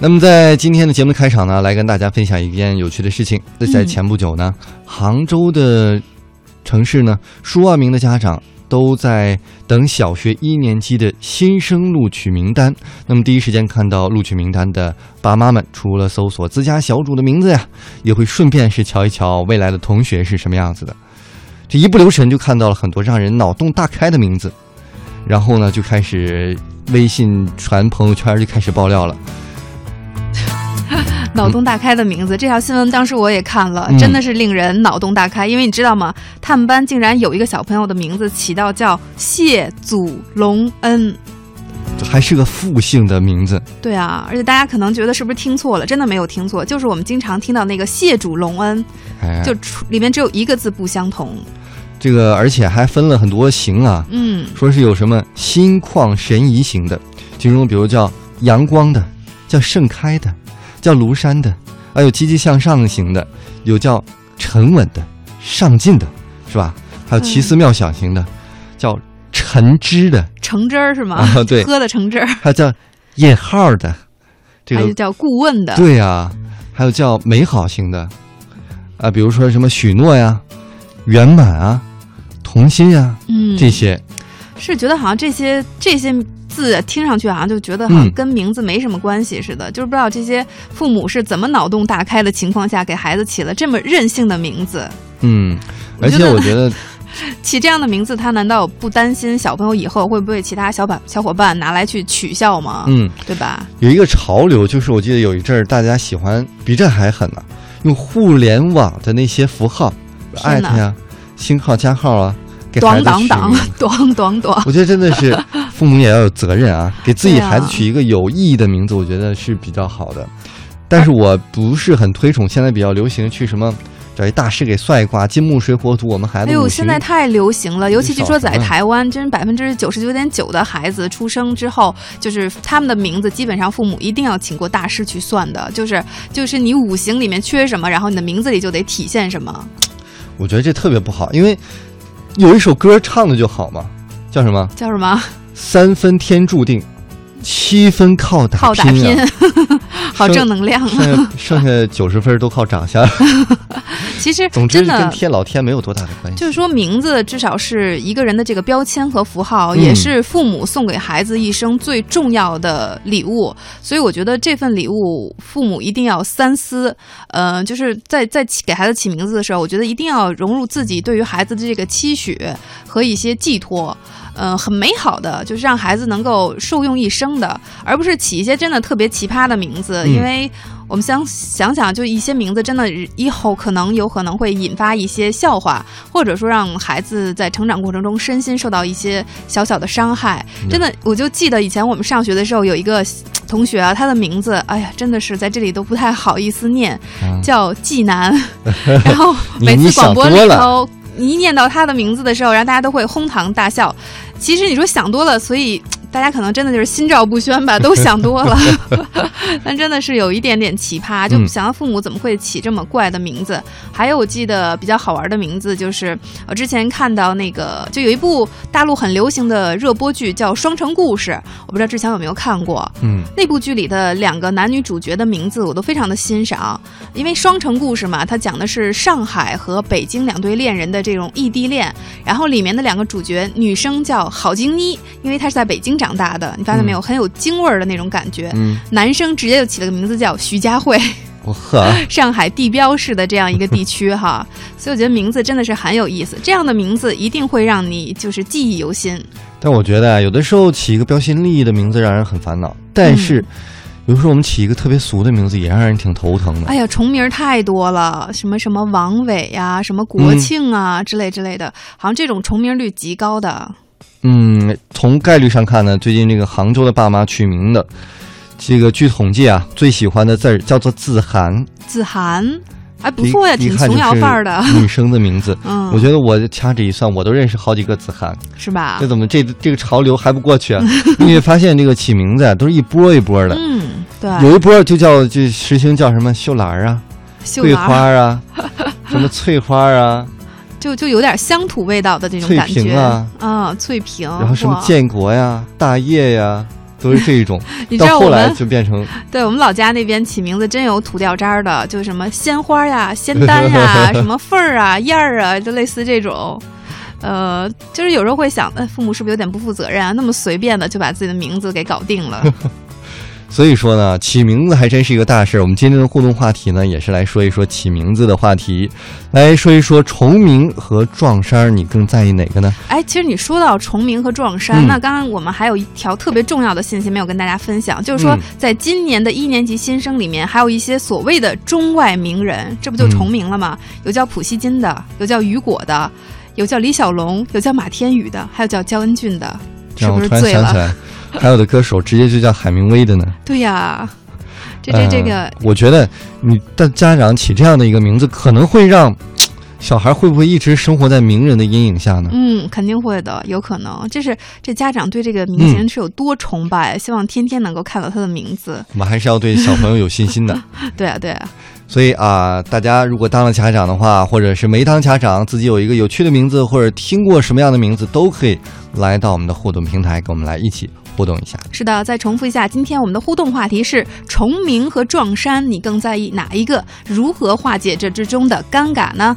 那么在今天的节目开场呢，来跟大家分享一件有趣的事情。那在前不久呢，杭州的城市呢，数万名的家长都在等小学一年级的新生录取名单。那么第一时间看到录取名单的爸妈们，除了搜索自家小主的名字呀，也会顺便是瞧一瞧未来的同学是什么样子的。这一不留神就看到了很多让人脑洞大开的名字，然后呢，就开始微信传朋友圈就开始爆料了。脑洞大开的名字，这条新闻当时我也看了，嗯真的是令人脑洞大开。因为你知道吗？他们班竟然有一个小朋友的名字起到叫谢祖隆恩。还是个复姓的名字，对啊，而且大家可能觉得是不是听错了？真的没有听错，就是我们经常听到那个谢主隆恩，哎，就出里面只有一个字不相同。这个，而且还分了很多型啊，嗯，说是有什么心旷神怡型的，其中比如叫阳光的，叫盛开的，叫庐山的，还有积极向上型的，有叫沉稳的、上进的，是吧？还有奇思妙想型的，叫橙汁的，橙汁儿是吗？啊对。喝的橙汁儿，还有叫引号的，这个还有叫顾问的。对呀、还有叫美好型的，啊，比如说什么许诺呀、圆满啊、童心呀嗯，这些，是觉得好像这些这些字听上去好像就觉得好像嗯跟名字没什么关系似的，就是不知道这些父母是怎么脑洞大开的情况下给孩子起了这么任性的名字。嗯，而且我觉得，起这样的名字，他难道不担心小朋友以后会不会其他小板小伙伴拿来去取笑吗？嗯，对吧？有一个潮流，就是我记得有一阵儿大家喜欢比这还狠呢、用互联网的那些符号，艾特呀、星号、加号啊，给孩咣子当当取名。咣咣咣。我觉得真的是父母也要有责任啊，给自己孩子取一个有意义的名字，我觉得是比较好的。但是我不是很推崇现在比较流行去什么找一大师给算一卦，金木水火土，我们孩子哎呦，现在太流行了，尤其据说在台湾，真百分之九十九点九的孩子出生之后，就是他们的名字，基本上父母一定要请过大师去算的，就是就是你五行里面缺什么，然后你的名字里就得体现什么。我觉得这特别不好，因为有一首歌唱的就好嘛，叫什么？叫什么？三分天注定，七分靠打靠打拼拼啊！，好正能量剩啊！下剩下九十分都靠长相。其实总之。跟天老天没有多大的关系。就是说，名字至少是一个人的这个标签和符号，嗯也是父母送给孩子一生最重要的礼物。所以，我觉得这份礼物，父母一定要三思。呃，就是在在起给孩子起名字的时候，我觉得一定要融入自己对于孩子的这个期许和一些寄托。呃，很美好的，就是让孩子能够受用一生的，而不是起一些真的特别奇葩的名字，嗯因为我们想想想，就一些名字真的以后可能有可能会引发一些笑话，或者说让孩子在成长过程中身心受到一些小小的伤害。嗯真的，我就记得以前我们上学的时候有一个 同学啊，他的名字，哎呀，真的是在这里都不太好意思念，啊叫纪南。然后 每次广播里头，你一念到他的名字的时候，然后大家都会哄堂大笑。其实你说想多了，所以大家可能真的就是心照不宣吧，都想多了。但真的是有一点点奇葩，就嗯想到父母怎么会起这么怪的名字。还有我记得比较好玩的名字，就是我之前看到那个，就有一部大陆很流行的热播剧叫《双城故事》，我不知道志强有没有看过。嗯，那部剧里的两个男女主角的名字我都非常的欣赏，因为双城故事嘛，它讲的是上海和北京两对恋人的这种异地恋，然后里面的两个主角，女生叫郝晶妮，因为她是在北京长大的，你发现没有，很有京味儿的那种感觉。嗯，男生直接就起了个名字叫徐家汇，我呵，上海地标式的这样一个地区哈，所以我觉得名字真的是很有意思，这样的名字一定会让你就是记忆犹新。但我觉得啊，有的时候起一个标新立异的名字让人很烦恼，但是、嗯有时候我们起一个特别俗的名字也让人挺头疼的。哎呀，重名太多了，什么什么王伟呀、什么国庆啊、之类之类的，好像这种重名率极高的。嗯，从概率上看呢，最近这个杭州的爸妈取名的，这个据统计啊，最喜欢的字儿叫做子涵，子涵，哎，不错呀，一挺琼瑶范儿的。女生的名字，嗯，我觉得我掐指一算，我都认识好几个子涵。是吧这？怎么这这个潮流还不过去啊？你会发现这个起名字啊，都是一波一波的，嗯，对，有一波就叫就实行叫什么秀兰儿啊、桂花儿啊、什么翠花儿啊，就就有点乡土味道的这种感觉屏啊啊，翠屏，然后什么建国呀、大业呀，都是这一种。你知道后来们就变成 对我们老家那边起名字真有土掉渣儿的，就什么鲜花呀、仙丹呀、什么凤儿啊、燕儿啊，就类似这种。呃，就是有时候会想，呃，父母是不是有点不负责任啊？那么随便的就把自己的名字给搞定了。所以说呢，起名字还真是一个大事儿。我们今天的互动话题呢，也是来说一说起名字的话题，来说一说重名和撞衫，你更在意哪个呢？哎，其实你说到重名和撞衫，嗯那刚刚我们还有一条特别重要的信息没有跟大家分享，就是说嗯，在今年的一年级新生里面，还有一些所谓的中外名人，这不就重名了吗？有叫普希金的，有叫雨果的，有叫李小龙，有叫马天宇的，还有叫焦恩俊的，是不是醉了？还有的歌手直接就叫海明威的呢。对呀，这这这个呃，我觉得你的家长起这样的一个名字，可能会让小孩会不会一直生活在名人的阴影下呢？嗯，肯定会的，有可能。这是这家长对这个明嗯星是有多崇拜，希望天天能够看到他的名字。我们还是要对小朋友有信心的。对啊，对啊，所以啊、大家如果当了家长的话，或者是没当家长，自己有一个有趣的名字，或者听过什么样的名字，都可以来到我们的互动平台，跟我们来一起互动一下。是的。再重复一下，今天我们的互动话题是重名和撞衫，你更在意哪一个？如何化解这之中的尴尬呢？